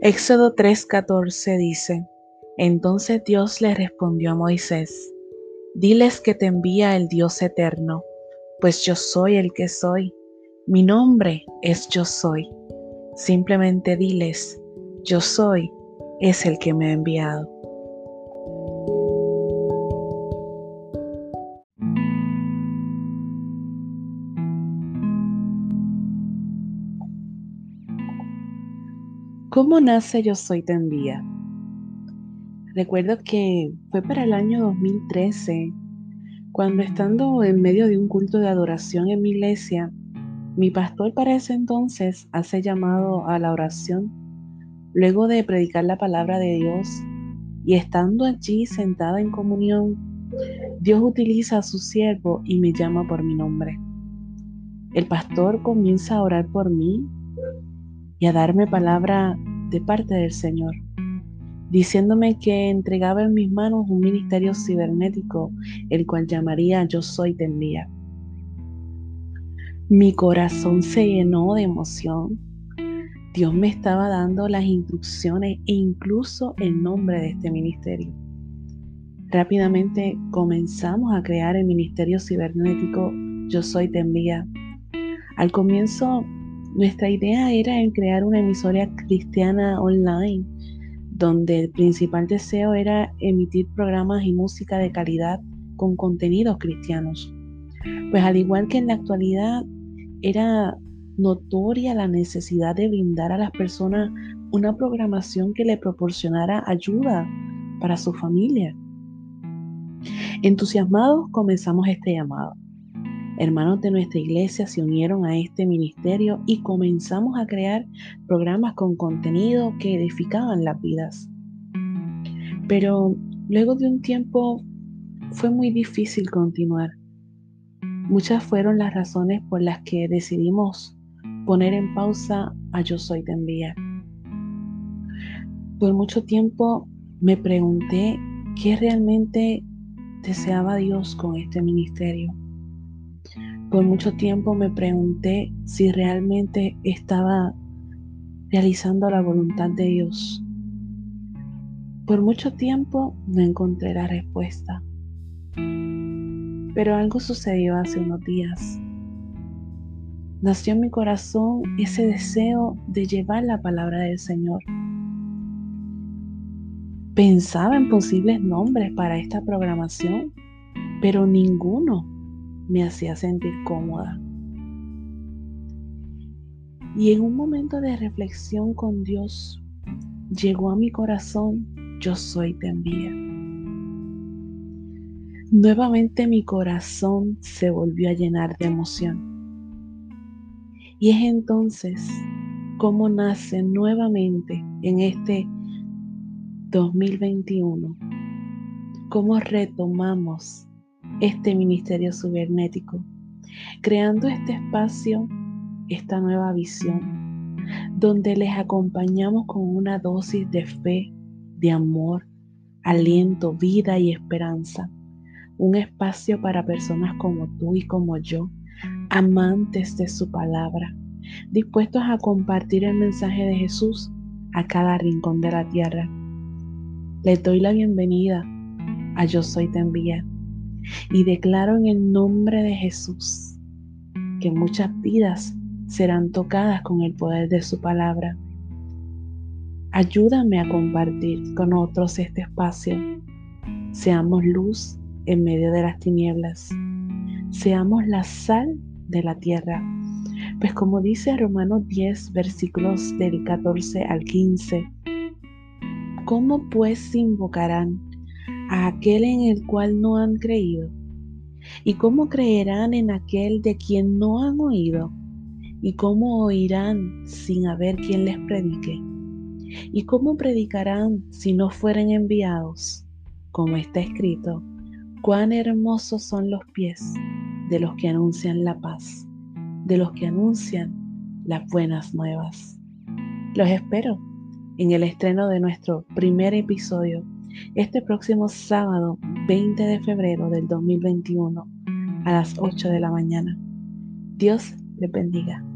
Éxodo 3:14 dice, Entonces Dios le respondió a Moisés, Diles que te envía el Dios eterno, pues yo soy el que soy. Mi nombre es yo soy. Simplemente diles, yo soy es el que me ha enviado. ¿Cómo nace Yo Soy Te Envía? Recuerdo que fue para el año 2013, cuando estando en medio de un culto de adoración en mi iglesia, mi pastor para ese entonces hace llamado a la oración, luego de predicar la palabra de Dios y estando allí sentada en comunión, Dios utiliza a su siervo y me llama por mi nombre. El pastor comienza a orar por mí y a darme palabra de parte del Señor, diciéndome que entregaba en mis manos un ministerio cibernético, el cual llamaría Yo Soy Te. Mi corazón se llenó de emoción. Dios me estaba dando las instrucciones e incluso el nombre de este ministerio. Rápidamente comenzamos a crear el ministerio cibernético Yo Soy Te. Al comienzo nuestra idea era crear una emisora cristiana online, donde el principal deseo era emitir programas y música de calidad con contenidos cristianos. Pues al igual que en la actualidad, era notoria la necesidad de brindar a las personas una programación que le proporcionara ayuda para su familia. Entusiasmados comenzamos este llamado. Hermanos de nuestra iglesia se unieron a este ministerio y comenzamos a crear programas con contenido que edificaban las vidas. Pero luego de un tiempo fue muy difícil continuar. Muchas fueron las razones por las que decidimos poner en pausa a Yo Soy de Envía. Por mucho tiempo me pregunté qué realmente deseaba Dios con este ministerio. Por mucho tiempo me pregunté si realmente estaba realizando la voluntad de Dios. Por mucho tiempo no encontré la respuesta. Pero algo sucedió hace unos días. Nació en mi corazón ese deseo de llevar la palabra del Señor. Pensaba en posibles nombres para esta programación, pero ninguno me hacía sentir cómoda. Y en un momento de reflexión con Dios, llegó a mi corazón, yo soy te envía. Nuevamente mi corazón se volvió a llenar de emoción. Y es entonces como nace nuevamente en este 2021, cómo retomamos este ministerio cibernético, creando este espacio, esta nueva visión, donde les acompañamos con una dosis de fe, de amor, aliento, vida y esperanza. Un espacio para personas como tú y como yo, amantes de su palabra, dispuestos a compartir el mensaje de Jesús a cada rincón de la tierra. Les doy la bienvenida a Yo Soy Te Envía y declaro en el nombre de Jesús que muchas vidas serán tocadas con el poder de su palabra. Ayúdame a compartir con otros este espacio. Seamos luz en medio de las tinieblas. Seamos la sal de la tierra. Pues como dice Romanos 10, versículos del 14 al 15, ¿cómo pues invocarán a aquel en el cual no han creído? ¿Y cómo creerán en aquel de quien no han oído? ¿Y cómo oirán sin haber quien les predique? ¿Y cómo predicarán si no fueren enviados? Como está escrito, cuán hermosos son los pies de los que anuncian la paz, de los que anuncian las buenas nuevas. Los espero en el estreno de nuestro primer episodio este próximo sábado 20 de febrero del 2021 a las 8 de la mañana. Dios les bendiga.